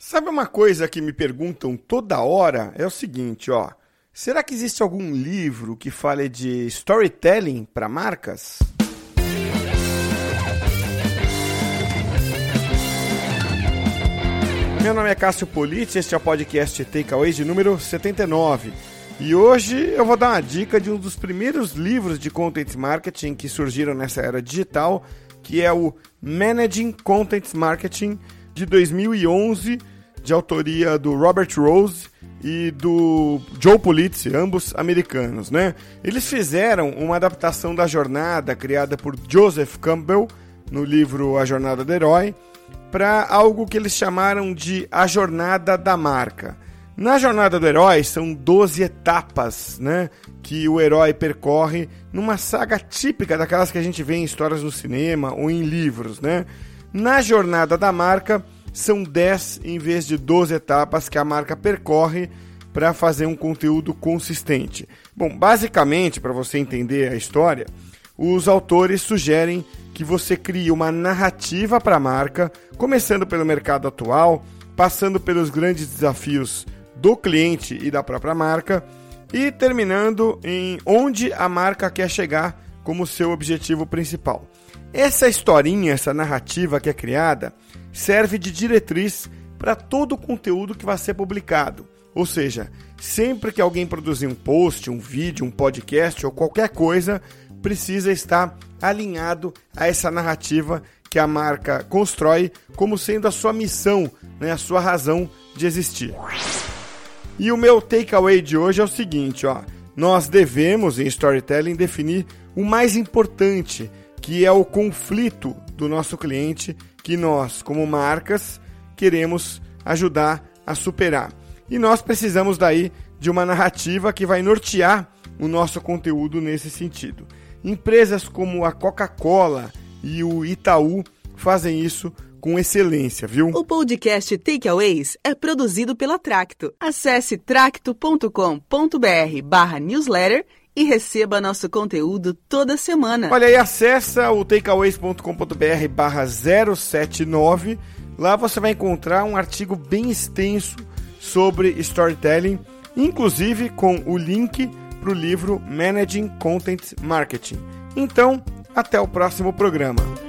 Sabe uma coisa que me perguntam toda hora? É o seguinte, ó. Será que existe algum livro que fale de storytelling para marcas? Meu nome é Cássio Politi, este é o podcast Takeaways de número 79. E hoje eu vou dar uma dica de um dos primeiros livros de content marketing que surgiram nessa era digital, que é o Managing Content Marketing de 2011, de autoria do Robert Rose e do Joe Pulitzer, ambos americanos, né? Eles fizeram uma adaptação da jornada criada por Joseph Campbell no livro A Jornada do Herói para algo que eles chamaram de a jornada da marca. Na jornada do herói são 12 etapas, né, que o herói percorre numa saga típica daquelas que a gente vê em histórias no cinema ou em livros, né? Na jornada da marca são 10 em vez de 12 etapas que a marca percorre para fazer um conteúdo consistente. Bom, basicamente, para você entender a história, os autores sugerem que você crie uma narrativa para a marca, começando pelo mercado atual, passando pelos grandes desafios do cliente e da própria marca e terminando em onde a marca quer chegar como seu objetivo principal. Essa historinha, essa narrativa que é criada, serve de diretriz para todo o conteúdo que vai ser publicado. Ou seja, sempre que alguém produzir um post, um vídeo, um podcast ou qualquer coisa, precisa estar alinhado a essa narrativa que a marca constrói como sendo a sua missão, né, a sua razão de existir. E o meu takeaway de hoje é o seguinte, ó. Nós devemos em storytelling definir o mais importante, que é o conflito do nosso cliente que nós, como marcas, queremos ajudar a superar. E nós precisamos daí de uma narrativa que vai nortear o nosso conteúdo nesse sentido. Empresas como a Coca-Cola e o Itaú fazem isso com excelência, viu? O podcast Takeaways é produzido pela Tracto. Acesse tracto.com.br barra newsletter e receba nosso conteúdo toda semana. Olha aí, acessa o takeaways.com.br barra 079. Lá você vai encontrar um artigo bem extenso sobre storytelling, inclusive com o link para o livro Managing Content Marketing. Então, até o próximo programa.